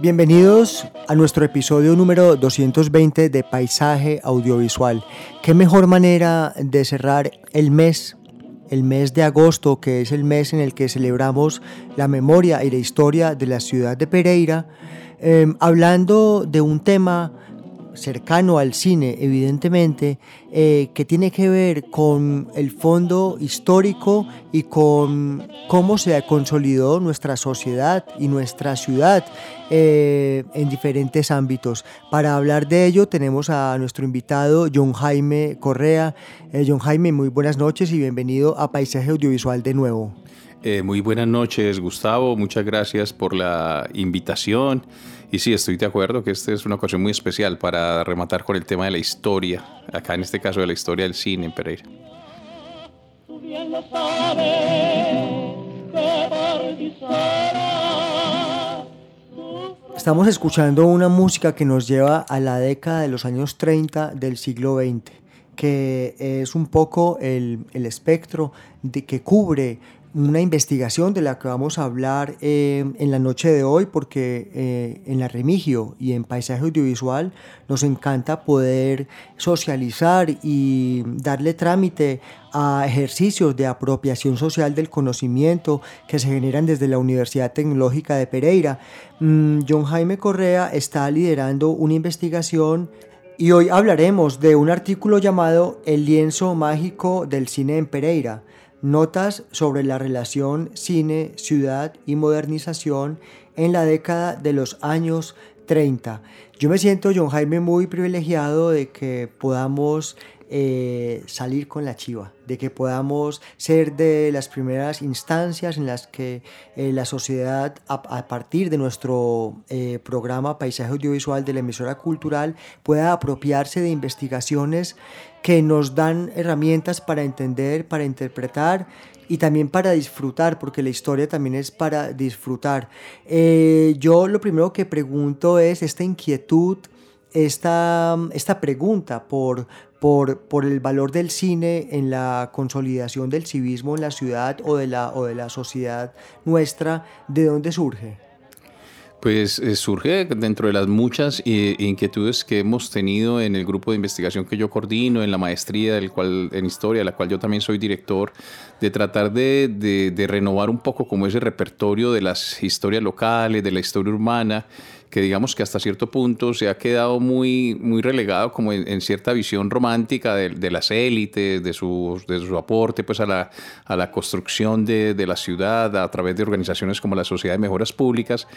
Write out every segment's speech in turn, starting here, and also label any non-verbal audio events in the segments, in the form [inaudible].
Bienvenidos a nuestro episodio número 220 de Paisaje Audiovisual. ¿Qué mejor manera de cerrar el mes, el mes de agosto, que es el mes en el que celebramos la memoria y la historia de la ciudad de Pereira, eh, hablando de un tema cercano al cine, evidentemente, eh, que tiene que ver con el fondo histórico y con cómo se consolidó nuestra sociedad y nuestra ciudad eh, en diferentes ámbitos. Para hablar de ello tenemos a nuestro invitado John Jaime Correa. Eh, John Jaime, muy buenas noches y bienvenido a Paisaje Audiovisual de nuevo. Eh, muy buenas noches, Gustavo. Muchas gracias por la invitación. Y sí, estoy de acuerdo que esta es una ocasión muy especial para rematar con el tema de la historia, acá en este caso de la historia del cine en Pereira. Tú bien lo sabes Estamos escuchando una música que nos lleva a la década de los años 30 del siglo XX, que es un poco el, el espectro de que cubre una investigación de la que vamos a hablar eh, en la noche de hoy, porque eh, en la Remigio y en Paisaje Audiovisual nos encanta poder socializar y darle trámite a ejercicios de apropiación social del conocimiento que se generan desde la Universidad Tecnológica de Pereira. Mm, John Jaime Correa está liderando una investigación y hoy hablaremos de un artículo llamado El lienzo mágico del cine en Pereira Notas sobre la relación cine, ciudad y modernización en la década de los años 30. Yo me siento, John Jaime, muy privilegiado de que podamos eh, salir con la chiva, de que podamos ser de las primeras instancias en las que eh, la sociedad, a, partir de nuestro eh, programa Paisaje Audiovisual de la emisora cultural, pueda apropiarse de investigaciones que nos dan herramientas para entender, para interpretar y también para disfrutar, porque la historia también es para disfrutar. Eh, yo lo primero que pregunto es esta inquietud, esta, esta pregunta por, por, por, el valor del cine en la consolidación del civismo en la ciudad o de la, o de la sociedad nuestra, ¿de dónde surge? Pues eh, surge dentro de las muchas eh, inquietudes que hemos tenido en el grupo de investigación que yo coordino, en la maestría del cual, en historia, de la cual yo también soy director, de tratar de, de, renovar un poco como ese repertorio de las historias locales, de la historia urbana, que digamos que hasta cierto punto se ha quedado muy, muy relegado como en, en cierta visión romántica de, de, las élites, de su, de su aporte pues a la, a la construcción de, de la ciudad a través de organizaciones como la Sociedad de Mejoras Públicas.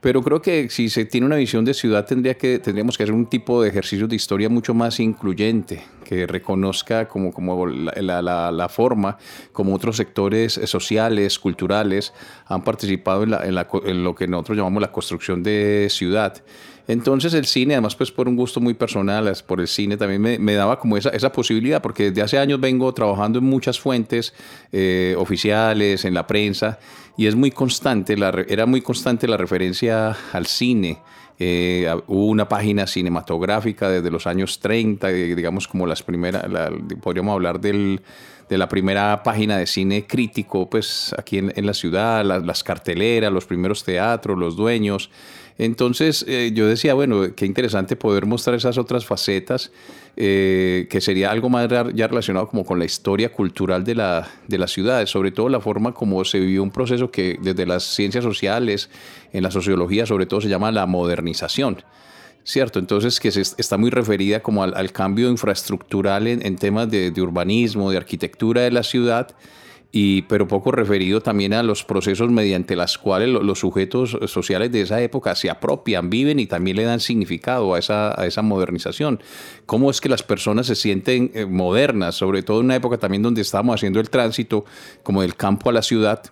Pero creo que si se tiene una visión de ciudad tendría que, tendríamos que hacer un tipo de ejercicio de historia mucho más incluyente, que reconozca como, como la, la, la forma como otros sectores sociales, culturales han participado en, la, en, en lo que nosotros llamamos la construcción de ciudad. Entonces el cine, además pues por un gusto muy personal, por el cine también me, me daba como esa, esa, posibilidad, porque desde hace años vengo trabajando en muchas fuentes eh, oficiales, en la prensa, y es muy constante, la, era muy constante la referencia al cine. Eh, hubo una página cinematográfica desde los años 30, digamos como las primeras, la, podríamos hablar del, de la primera página de cine crítico, pues aquí en, en la ciudad, las, las carteleras, los primeros teatros, los dueños. Entonces eh, yo decía, bueno, qué interesante poder mostrar esas otras facetas, eh, que sería algo más ya relacionado como con la historia cultural de la, de las ciudades, sobre todo la forma como se vivió un proceso que desde las ciencias sociales, en la sociología sobre todo, se llama la modernización. ¿cierto? Entonces, que está muy referida como al, cambio infraestructural en, temas de, de, urbanismo, de arquitectura de la ciudad, y, pero poco referido también a los procesos mediante los cuales los sujetos sociales de esa época se apropian, viven y también le dan significado a esa, a esa modernización. Cómo es que las personas se sienten eh, modernas, sobre todo en una época también donde estábamos haciendo el tránsito como del campo a la ciudad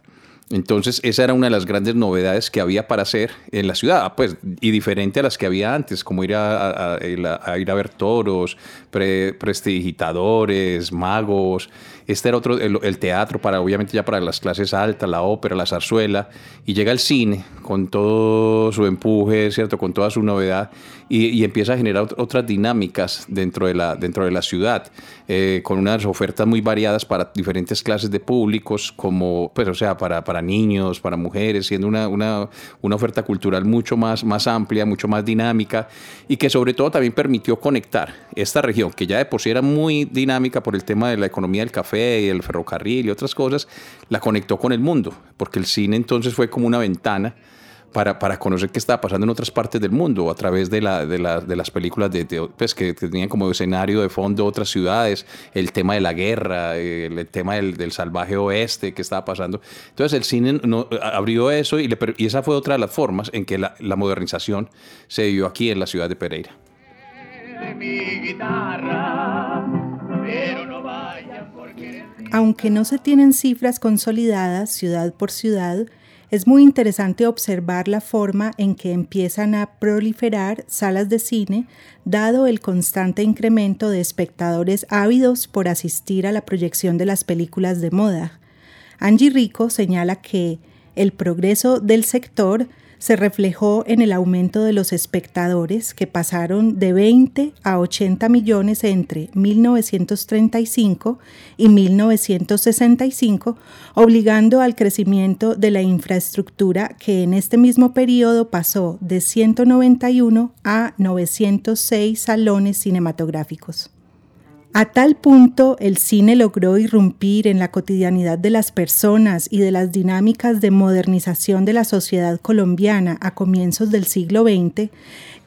entonces, esa era una de las grandes novedades que había para hacer en la ciudad, pues, y diferente a las que había antes, como ir a, ir a ver toros, prestidigitadores, magos. Este era otro, el, teatro para, obviamente, ya para las clases altas, la ópera, la zarzuela, y llega el cine con todo su empuje, ¿cierto? Con toda su novedad, y, empieza a generar otras dinámicas dentro de la, dentro de la ciudad, eh, con unas ofertas muy variadas para diferentes clases de públicos, como, pues, o sea, para, para niños, para mujeres, siendo una, una, una oferta cultural mucho más, más amplia, mucho más dinámica, y que sobre todo también permitió conectar esta región, que ya de por sí era muy dinámica por el tema de la economía del café y el ferrocarril y otras cosas, la conectó con el mundo, porque el cine entonces fue como una ventana para, para, conocer qué estaba pasando en otras partes del mundo a través de, la, de, la, de las películas de, pues, que tenían como escenario de fondo otras ciudades, el tema de la guerra, el, tema del, del, salvaje oeste que estaba pasando. Entonces el cine no, abrió eso y, esa fue otra de las formas en que la, la modernización se dio aquí en la ciudad de Pereira. Aunque no se tienen cifras consolidadas ciudad por ciudad, es muy interesante observar la forma en que empiezan a proliferar salas de cine, dado el constante incremento de espectadores ávidos por asistir a la proyección de las películas de moda. Angie Rico señala que el progreso del sector se reflejó en el aumento de los espectadores que pasaron de 20 a 80 millones entre 1935 y 1965, obligando al crecimiento de la infraestructura que en este mismo periodo pasó de 191 a 906 salones cinematográficos. A tal punto el cine logró irrumpir en la cotidianidad de las personas y de las dinámicas de modernización de la sociedad colombiana a comienzos del siglo XX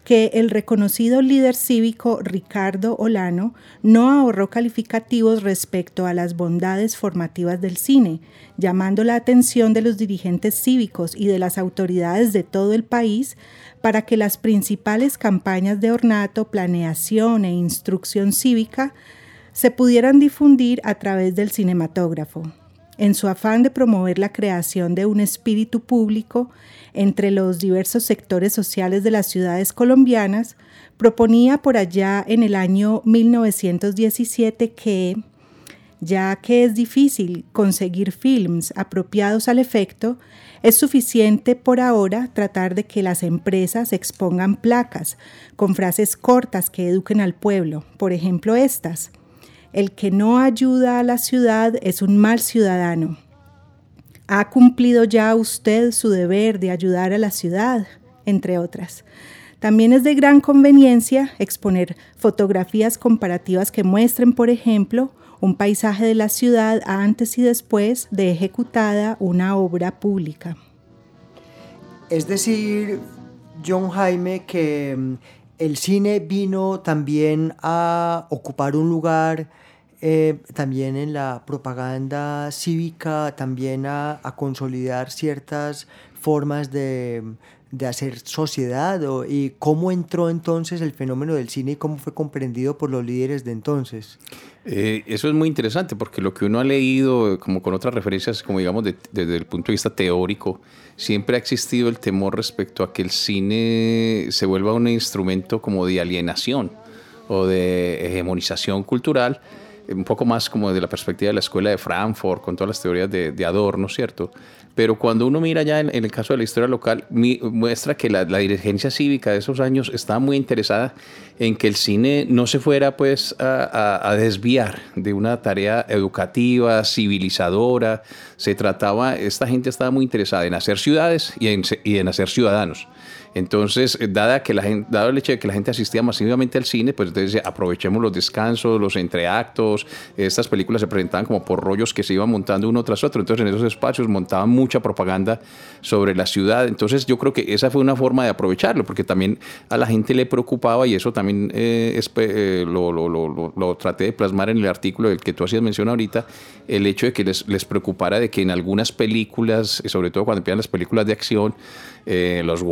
que el reconocido líder cívico Ricardo Olano no ahorró calificativos respecto a las bondades formativas del cine, llamando la atención de los dirigentes cívicos y de las autoridades de todo el país para que las principales campañas de ornato, planeación e instrucción cívica se pudieran difundir a través del cinematógrafo. En su afán de promover la creación de un espíritu público entre los diversos sectores sociales de las ciudades colombianas, proponía por allá en el año 1917 que, ya que es difícil conseguir films apropiados al efecto, es suficiente por ahora tratar de que las empresas expongan placas con frases cortas que eduquen al pueblo, por ejemplo estas. El que no ayuda a la ciudad es un mal ciudadano. ¿Ha cumplido ya usted su deber de ayudar a la ciudad? entre otras. También es de gran conveniencia exponer fotografías comparativas que muestren, por ejemplo, un paisaje de la ciudad antes y después de ejecutada una obra pública. Es decir, John Jaime, que mm, el cine vino también a ocupar un lugar eh, también en la propaganda cívica, también a, consolidar ciertas formas de, de hacer sociedad y cómo entró entonces el fenómeno del cine y cómo fue comprendido por los líderes de entonces. Eh, eso es muy interesante porque lo que uno ha leído, como con otras referencias, como digamos desde el punto de vista teórico, siempre ha existido el temor respecto a que el cine se vuelva un instrumento como de alienación o de hegemonización cultural un poco más como desde la perspectiva de la escuela de Frankfurt, con todas las teorías de, de Adorno, ¿cierto? Pero cuando uno mira ya en, el caso de la historia local, muestra que la, dirigencia cívica de esos años estaba muy interesada en que el cine no se fuera pues a, desviar de una tarea educativa, civilizadora. Se trataba, esta gente estaba muy interesada en hacer ciudades y en hacer ciudadanos. Entonces, eh, dada que la gente, dado el hecho de que la gente asistía masivamente al cine, pues entonces aprovechemos los descansos, los entreactos. Estas películas se presentaban como por rollos que se iban montando uno tras otro. Entonces, en esos espacios montaban mucha propaganda sobre la ciudad. Entonces, yo creo que esa fue una forma de aprovecharlo, porque también a la gente le preocupaba y eso también eh, eh, lo, lo, lo, lo, traté de plasmar en el artículo del que tú hacías mención ahorita, el hecho de que les, les preocupara de que en algunas películas, sobre todo cuando empiezan las películas de acción, eh, los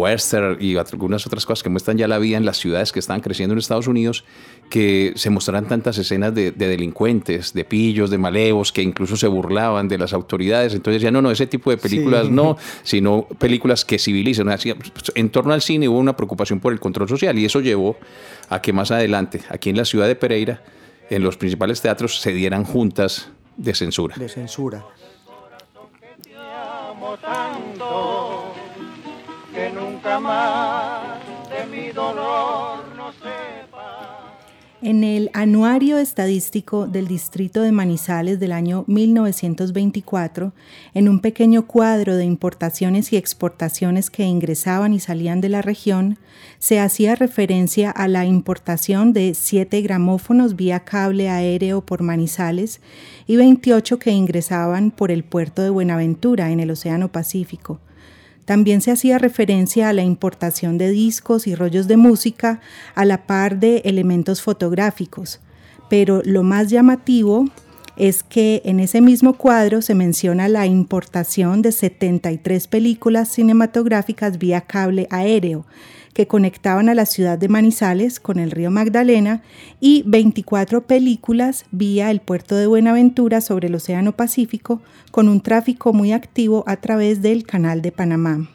y algunas otras cosas que muestran ya la vida en las ciudades que están creciendo en Estados Unidos, que se mostraran tantas escenas de, delincuentes, de pillos, de malevos, que incluso se burlaban de las autoridades. Entonces ya no, no, ese tipo de películas no, sino películas que civilizan. En torno al cine hubo una preocupación por el control social y eso llevó a que más adelante, aquí en la ciudad de Pereira, en los principales teatros se dieran juntas de censura. De censura que nunca más de mi dolor no sepa. En el Anuario Estadístico del Distrito de Manizales del año 1924, en un pequeño cuadro de importaciones y exportaciones que ingresaban y salían de la región, se hacía referencia a la importación de 7 gramófonos vía cable aéreo por Manizales y 28 que ingresaban por el puerto de Buenaventura en el Océano Pacífico también se hacía referencia a la importación de discos y rollos de música a la par de elementos fotográficos, pero lo más llamativo es que en ese mismo cuadro se menciona la importación de 73 películas cinematográficas vía cable aéreo, que conectaban a la ciudad de Manizales con el río Magdalena y 24 películas vía el puerto de Buenaventura sobre el Océano Pacífico con un tráfico muy activo a través del Canal de Panamá.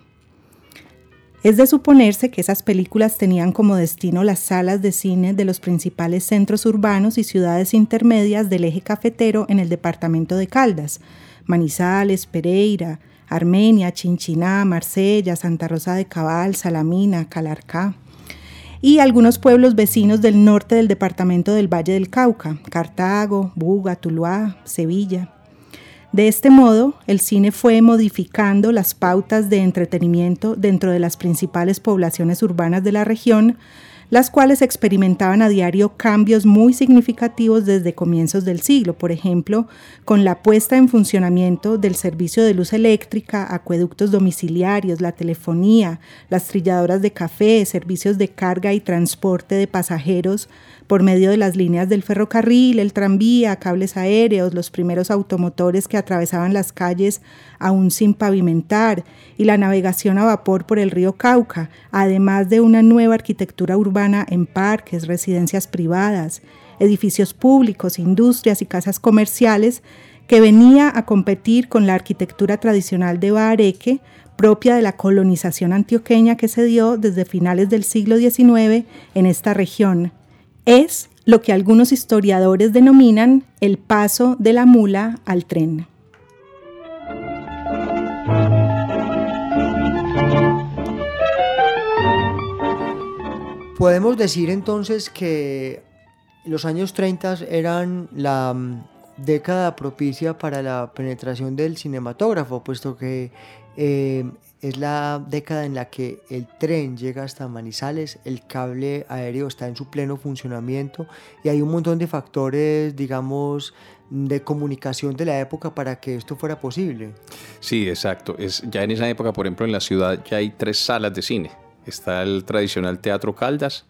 Es de suponerse que esas películas tenían como destino las salas de cine de los principales centros urbanos y ciudades intermedias del eje cafetero en el departamento de Caldas, Manizales, Pereira, Armenia, Chinchiná, Marsella, Santa Rosa de Cabal, Salamina, Calarcá y algunos pueblos vecinos del norte del departamento del Valle del Cauca, Cartago, Buga, Tuluá, Sevilla. De este modo, el cine fue modificando las pautas de entretenimiento dentro de las principales poblaciones urbanas de la región las cuales experimentaban a diario cambios muy significativos desde comienzos del siglo, por ejemplo, con la puesta en funcionamiento del servicio de luz eléctrica, acueductos domiciliarios, la telefonía, las trilladoras de café, servicios de carga y transporte de pasajeros, por medio de las líneas del ferrocarril, el tranvía, cables aéreos, los primeros automotores que atravesaban las calles aún sin pavimentar y la navegación a vapor por el río Cauca, además de una nueva arquitectura urbana en parques, residencias privadas, edificios públicos, industrias y casas comerciales que venía a competir con la arquitectura tradicional de Bahareque, propia de la colonización antioqueña que se dio desde finales del siglo XIX en esta región, es lo que algunos historiadores denominan el paso de la mula al tren. Podemos decir entonces que los años 30 eran la mm, década propicia para la penetración del cinematógrafo, puesto que eh, es la década en la que el tren llega hasta Manizales, el cable aéreo está en su pleno funcionamiento y hay un montón de factores, digamos, de comunicación de la época para que esto fuera posible. Sí, exacto. Es, ya en esa época, por ejemplo, en la ciudad ya hay tres salas de cine. Está el tradicional Teatro Caldas,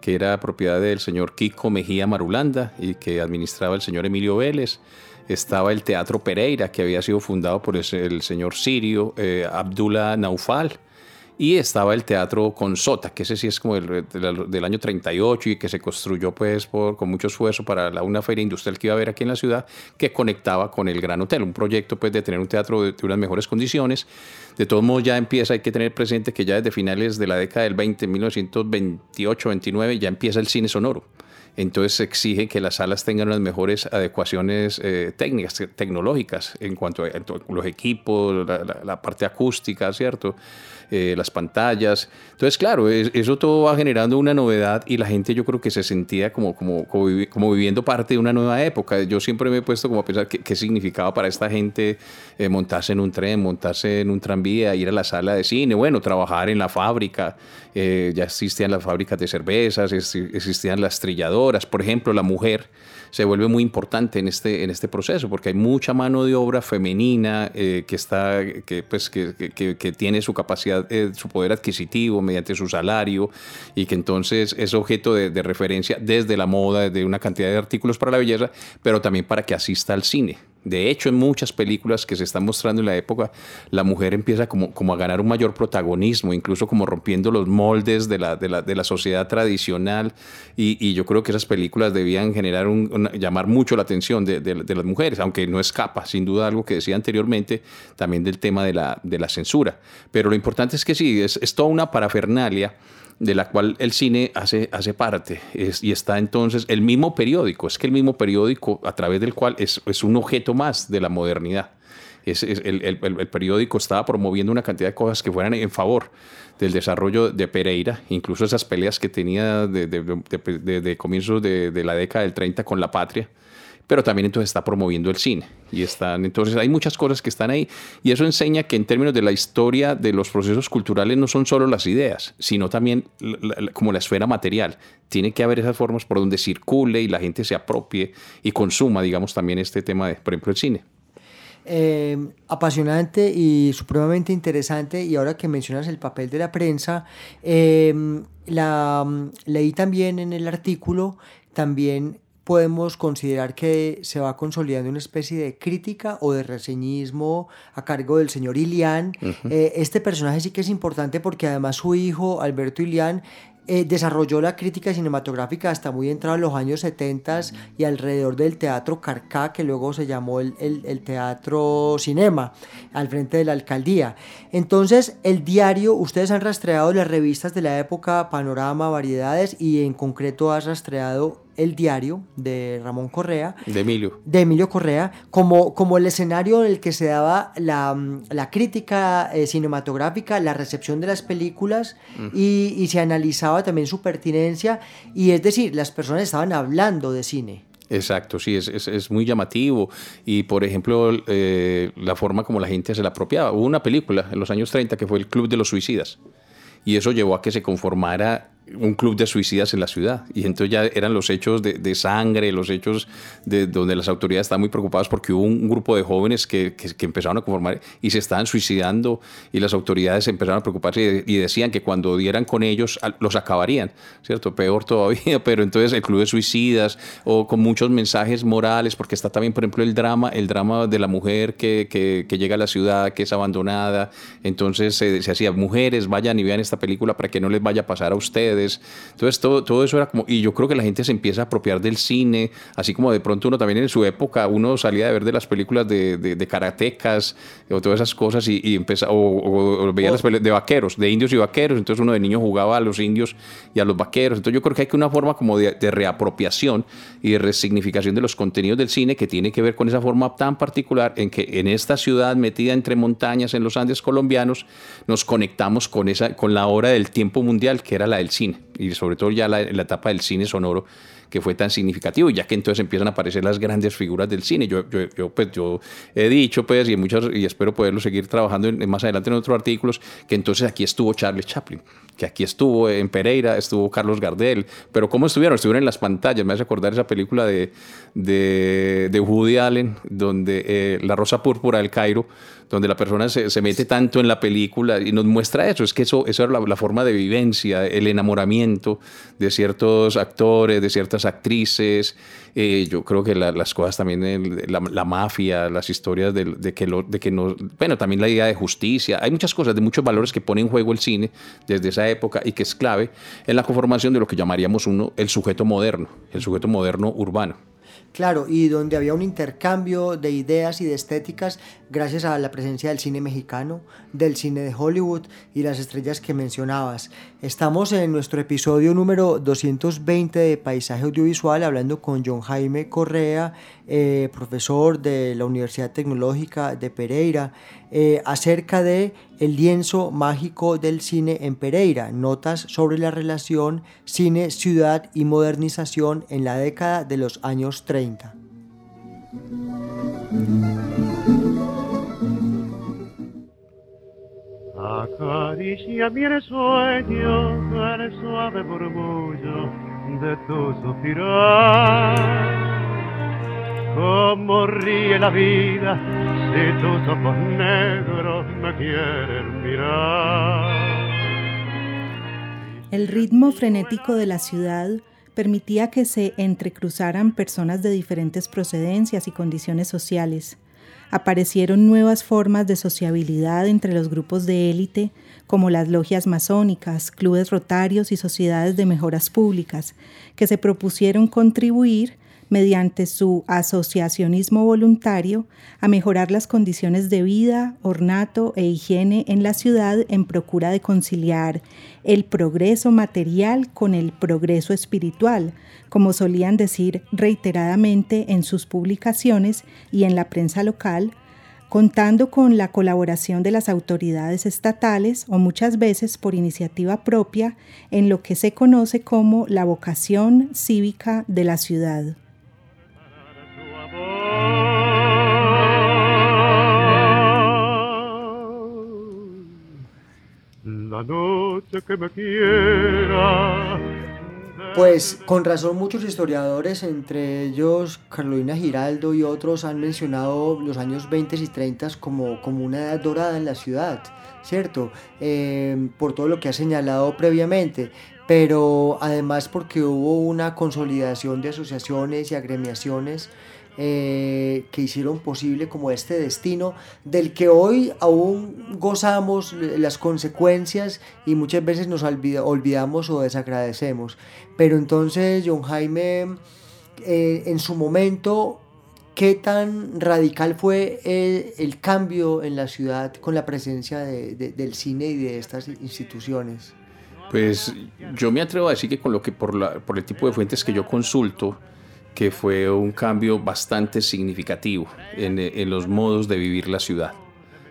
que era propiedad del señor Kiko Mejía Marulanda y que administraba el señor Emilio Vélez estaba el Teatro Pereira, que había sido fundado por el señor sirio eh, Abdullah Naufal, y estaba el Teatro Consota, que ese sí es como el, del, año 38 y que se construyó pues con mucho esfuerzo para la, una feria industrial que iba a haber aquí en la ciudad, que conectaba con el Gran Hotel, un proyecto pues de tener un teatro de, de unas mejores condiciones. De todos modos ya empieza, hay que tener presente que ya desde finales de la década del 20, 1928-29, ya empieza el cine sonoro entonces exige que las salas tengan unas mejores adecuaciones eh, técnicas, tecnológicas, en cuanto a, los equipos, la, parte acústica, ¿cierto? Eh, las pantallas. Entonces, claro, eso todo va generando una novedad y la gente yo creo que se sentía como, como, como, viviendo parte de una nueva época. Yo siempre me he puesto como a pensar qué, significaba para esta gente eh, montarse en un tren, montarse en un tranvía, ir a la sala de cine, bueno, trabajar en la fábrica. Eh, ya existían las fábricas de cervezas, existían las trilladoras, por ejemplo, la mujer se vuelve muy importante en este, en este proceso, porque hay mucha mano de obra femenina eh, que, está, que, pues, que, que, que tiene su capacidad, eh, su poder adquisitivo mediante su salario y que entonces es objeto de, de referencia desde la moda, desde una cantidad de artículos para la belleza, pero también para que asista al cine. De hecho, en muchas películas que se están mostrando en la época, la mujer empieza como, como a ganar un mayor protagonismo, incluso como rompiendo los moldes de la, de la, de la sociedad tradicional. Y, yo creo que esas películas debían generar llamar mucho la atención de, de, las mujeres, aunque no escapa, sin duda, algo que decía anteriormente, también del tema de la, de la censura. Pero lo importante es que sí, es, es toda una parafernalia de la cual el cine hace, hace parte. y está entonces el mismo periódico, es que el mismo periódico a través del cual es, es un objeto más de la modernidad. Es, el, el, el, periódico estaba promoviendo una cantidad de cosas que fueran en favor del desarrollo de Pereira, incluso esas peleas que tenía de, de, de, de comienzos de, la década del 30 con la patria pero también entonces está promoviendo el cine. Y están, entonces hay muchas cosas que están ahí. Y eso enseña que en términos de la historia de los procesos culturales no son solo las ideas, sino también como la esfera material. Tiene que haber esas formas por donde circule y la gente se apropie y consuma, digamos, también este tema de, por ejemplo, el cine. Eh, apasionante y supremamente interesante. Y ahora que mencionas el papel de la prensa, eh, la, leí también en el artículo también podemos considerar que se va consolidando una especie de crítica o de reseñismo a cargo del señor Ilián. Eh, este personaje sí que es importante porque además su hijo, Alberto Ilián, eh, desarrolló la crítica cinematográfica hasta muy entrado en los años 70 y alrededor del teatro Carcá, que luego se llamó el, el, teatro Cinema, al frente de la alcaldía. Entonces, el diario, ustedes han rastreado las revistas de la época, Panorama, Variedades, y en concreto has rastreado el diario de Ramón Correa. De Emilio. De Emilio Correa, como, como el escenario en el que se daba la, la crítica eh, cinematográfica, la recepción de las películas y, y, se analizaba también su pertinencia. Y es decir, las personas estaban hablando de cine. Exacto, sí, es, es, es muy llamativo. Y por ejemplo, eh, la forma como la gente se la apropiaba. Hubo una película en los años 30 que fue El Club de los Suicidas. Y eso llevó a que se conformara un club de suicidas en la ciudad. Y entonces ya eran los hechos de, de, sangre, los hechos de donde las autoridades estaban muy preocupadas porque hubo un grupo de jóvenes que, que, empezaron a conformar y se estaban suicidando y las autoridades empezaron a preocuparse y, decían que cuando dieran con ellos los acabarían, ¿cierto? Peor todavía, [laughs] pero entonces el club de suicidas o con muchos mensajes morales, porque está también, por ejemplo, el drama, el drama de la mujer que, que llega a la ciudad, que es abandonada, entonces se, se hacía, mujeres, vayan y vean esta película para que no les vaya a pasar a ustedes entonces todo, todo eso era como, y yo creo que la gente se empieza a apropiar del cine, así como de pronto uno también en su época, uno salía de ver de las películas de, de, karatecas o todas esas cosas y, y o, veía las películas de vaqueros, de indios y vaqueros, entonces uno de niño jugaba a los indios y a los vaqueros. Entonces yo creo que hay que una forma como de, de reapropiación y de resignificación de los contenidos del cine que tiene que ver con esa forma tan particular en que en esta ciudad metida entre montañas en los Andes colombianos nos conectamos con, esa, con la hora del tiempo mundial que era la del cine y sobre todo ya la, la etapa del cine sonoro que fue tan significativo, ya que entonces empiezan a aparecer las grandes figuras del cine. Yo, yo, yo pues, yo he dicho, pues, y, muchas, y espero poderlo seguir trabajando más adelante en otros artículos, que entonces aquí estuvo Charles Chaplin, que aquí estuvo en Pereira, estuvo Carlos Gardel, pero ¿cómo estuvieron? Estuvieron en las pantallas, me hace acordar esa película de, de, de Woody Allen, donde eh, La Rosa Púrpura del Cairo, donde la persona se, se, mete tanto en la película y nos muestra eso, es que eso, eso era la, forma de vivencia, el enamoramiento de ciertos actores, de ciertas actrices, eh, yo creo que las cosas también, la, la, mafia, las historias de, que, lo, de que no, bueno, también la idea de justicia, hay muchas cosas, de muchos valores que pone en juego el cine desde esa época y que es clave en la conformación de lo que llamaríamos uno el sujeto moderno, el sujeto moderno urbano. Claro, y donde había un intercambio de ideas y de estéticas gracias a la presencia del cine mexicano, del cine de Hollywood y las estrellas que mencionabas. Estamos en nuestro episodio número 220 de Paisaje Audiovisual hablando con John Jaime Correa, eh, profesor de la Universidad Tecnológica de Pereira, eh, acerca de el lienzo mágico del cine en Pereira, notas sobre la relación cine, ciudad y modernización en la década de los años 30. Acaricia mi sueño el suave murmullo de tu suspirar. Como ríe la vida si tus ojos negros me quieren mirar. El ritmo frenético de la ciudad permitía que se entrecruzaran personas de diferentes procedencias y condiciones sociales aparecieron nuevas formas de sociabilidad entre los grupos de élite, como las logias masónicas, clubes rotarios y sociedades de mejoras públicas, que se propusieron contribuir mediante su asociacionismo voluntario, a mejorar las condiciones de vida, ornato e higiene en la ciudad en procura de conciliar el progreso material con el progreso espiritual, como solían decir reiteradamente en sus publicaciones y en la prensa local, contando con la colaboración de las autoridades estatales o muchas veces por iniciativa propia en lo que se conoce como la vocación cívica de la ciudad. La noche que me quiera. Pues con razón muchos historiadores, entre ellos Carolina Giraldo y otros, han mencionado los años 20 y 30 como, como una edad dorada en la ciudad, ¿cierto? Eh, por todo lo que ha señalado previamente pero además porque hubo una consolidación de asociaciones y agremiaciones eh, que hicieron posible como este destino del que hoy aún gozamos las consecuencias y muchas veces nos olvidamos o desagradecemos. Pero entonces, John Jaime, eh, en su momento, ¿qué tan radical fue el, cambio en la ciudad con la presencia del cine y de estas instituciones? Pues yo me atrevo a decir que con lo que por, la, por el tipo de fuentes que yo consulto, que fue un cambio bastante significativo en, los modos de vivir la ciudad.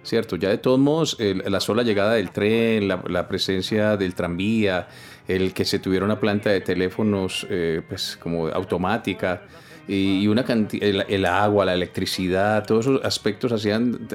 ¿Cierto? Ya de todos modos, la sola llegada del tren, la, presencia del tranvía, el que se tuviera una planta de teléfonos eh, pues como automática, y una cantidad, el, agua, la electricidad, todos esos aspectos hacían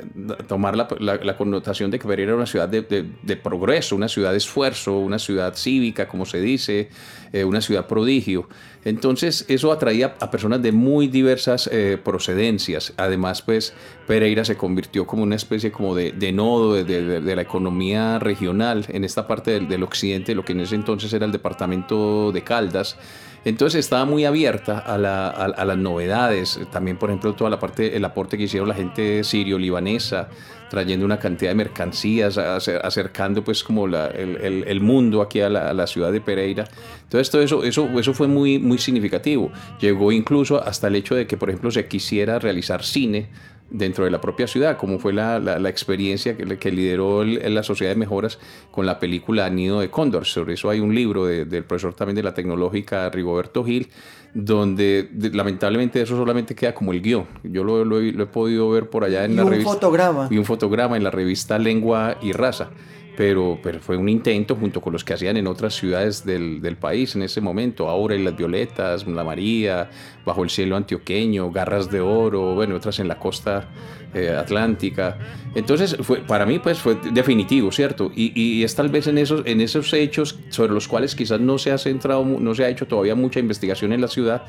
tomar la, la, connotación de que Pereira era una ciudad de, de, progreso, una ciudad de esfuerzo, una ciudad cívica, como se dice, eh, una ciudad prodigio. Entonces eso atraía a personas de muy diversas eh, procedencias. Además, pues Pereira se convirtió como una especie como de, de nodo de, de, la economía regional en esta parte del, del occidente, lo que en ese entonces era el departamento de Caldas. Entonces estaba muy abierta a, las novedades, también por ejemplo toda la parte, el aporte que hicieron la gente sirio-libanesa, trayendo una cantidad de mercancías, acercando pues como el, mundo aquí a la, ciudad de Pereira. Entonces todo eso, eso, eso fue muy significativo. Llegó incluso hasta el hecho de que por ejemplo se quisiera realizar cine dentro de la propia ciudad, como fue la, la, experiencia que, que lideró la Sociedad de Mejoras con la película Nido de Cóndor. Sobre eso hay un libro del profesor también de la tecnológica Rigoberto Gil, donde lamentablemente eso solamente queda como el guion. Yo lo, lo, he, podido ver por allá en la revista. Y un fotograma. Y un fotograma en la revista Lengua y Raza pero, pero fue un intento junto con los que hacían en otras ciudades del, del país en ese momento, Aura y las Violetas, La María, Bajo el Cielo Antioqueño, Garras de Oro, bueno, otras en la costa eh, atlántica. Entonces, fue, para mí, pues fue definitivo, ¿cierto? Y, y, es tal vez en esos, en esos hechos sobre los cuales quizás no se ha centrado, no se ha hecho todavía mucha investigación en la ciudad,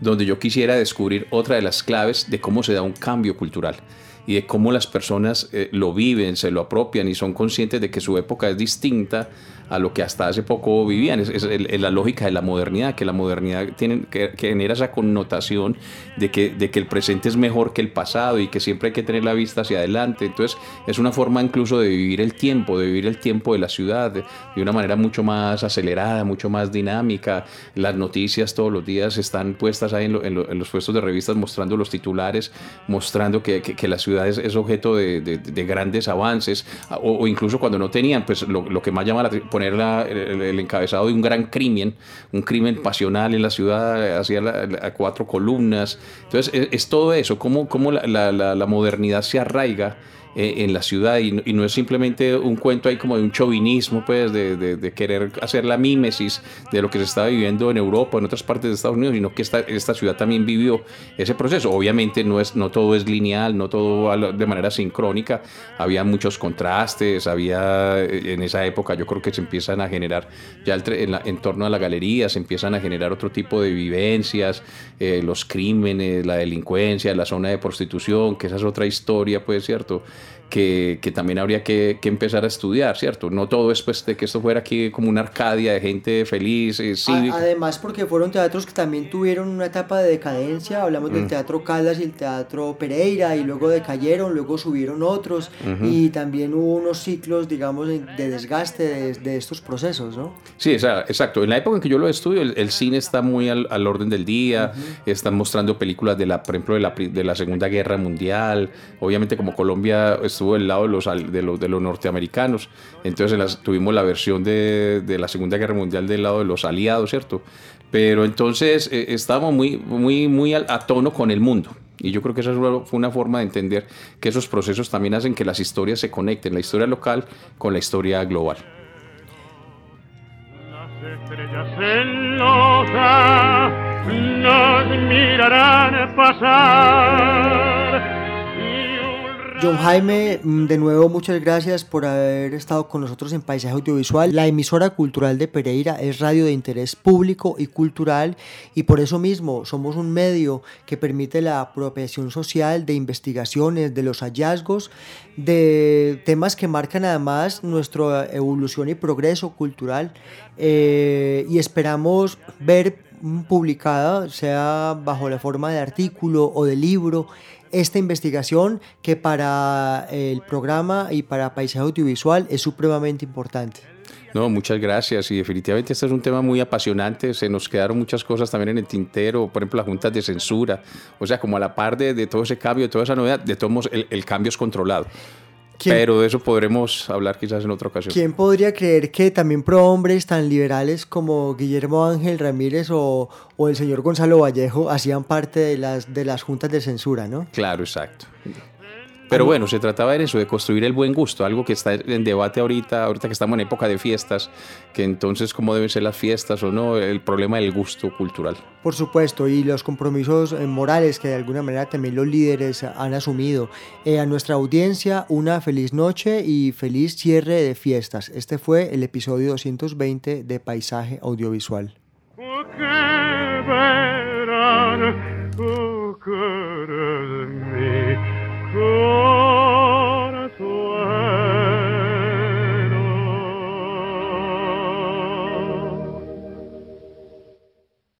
donde yo quisiera descubrir otra de las claves de cómo se da un cambio cultural y de cómo las personas eh, lo viven, se lo apropian y son conscientes de que su época es distinta a lo que hasta hace poco vivían. Es, la lógica de la modernidad, que la modernidad tiene, que, genera esa connotación de que, de que el presente es mejor que el pasado y que siempre hay que tener la vista hacia adelante. Entonces es una forma incluso de vivir el tiempo, de vivir el tiempo de la ciudad de, una manera mucho más acelerada, mucho más dinámica. Las noticias todos los días están puestas ahí en, los puestos de revistas mostrando los titulares, mostrando que, que, la ciudad es, objeto de, de, grandes avances o, incluso cuando no tenían, pues lo, lo que más llama la atención poner el, encabezado de un gran crimen, un crimen pasional en la ciudad, hacia la, cuatro columnas. Entonces, es, todo eso, cómo, cómo la, la, modernidad se arraiga eh, en la ciudad y, no es simplemente un cuento ahí como de un chauvinismo, pues, de, de, querer hacer la mímesis de lo que se estaba viviendo en Europa, en otras partes de Estados Unidos, sino que esta, esta ciudad también vivió ese proceso. Obviamente no, es, no todo es lineal, no todo de manera sincrónica, había muchos contrastes, había eh, en esa época yo creo que se empiezan a generar, ya en, en torno a la galería, se empiezan a generar otro tipo de vivencias, eh, los crímenes, la delincuencia, la zona de prostitución, que esa es otra historia, pues, ¿cierto? Que, también habría que, empezar a estudiar, ¿cierto? No todo es pues, de que esto fuera aquí como una Arcadia de gente feliz, eh, Además, porque fueron teatros que también tuvieron una etapa de decadencia, hablamos del mm. Teatro Caldas y el Teatro Pereira, y luego decayeron, luego subieron otros, y también hubo unos ciclos, digamos, de, desgaste de, estos procesos, ¿no? Sí, exacto. En la época en que yo lo estudio, el, cine está muy al, orden del día, están mostrando películas de la, por ejemplo, de la, de la Segunda Guerra Mundial, obviamente como Colombia estuvo del lado de los, de los, de los norteamericanos. Entonces tuvimos la versión de, de, la Segunda Guerra Mundial del lado de los aliados, ¿cierto? Pero entonces eh, estábamos muy, muy, muy a, tono con el mundo. Y yo creo que esa fue una forma de entender que esos procesos también hacen que las historias se conecten, la historia local con la historia global. Las estrellas nos mirarán pasar John Jaime, mm, de nuevo muchas gracias por haber estado con nosotros en Paisaje Audiovisual. La emisora cultural de Pereira es radio de interés público y cultural y por eso mismo somos un medio que permite la apropiación social de investigaciones, de los hallazgos, de temas que marcan además nuestra evolución y progreso cultural eh, y esperamos ver publicada, sea bajo la forma de artículo o de libro, esta investigación que para el programa y para Paisaje Audiovisual es supremamente importante. No, muchas gracias. Y definitivamente este es un tema muy apasionante. Se nos quedaron muchas cosas también en el tintero, por ejemplo, las juntas de censura. O sea, como a la par de, todo ese cambio, de toda esa novedad, de todos el, el cambio es controlado. Pero de eso podremos hablar quizás en otra ocasión. ¿Quién podría creer que también prohombres tan liberales como Guillermo Ángel Ramírez o, o, el señor Gonzalo Vallejo hacían parte de las, de las juntas de censura, no? Claro, exacto. Pero bueno, se trataba de eso, de construir el buen gusto, algo que está en debate ahorita, ahorita que estamos en época de fiestas, que entonces cómo deben ser las fiestas o no, el problema del gusto cultural. Por supuesto, y los compromisos eh, morales que de alguna manera también los líderes han asumido. Eh, a nuestra audiencia, una feliz noche y feliz cierre de fiestas. Este fue el episodio 220 de Paisaje Audiovisual. good.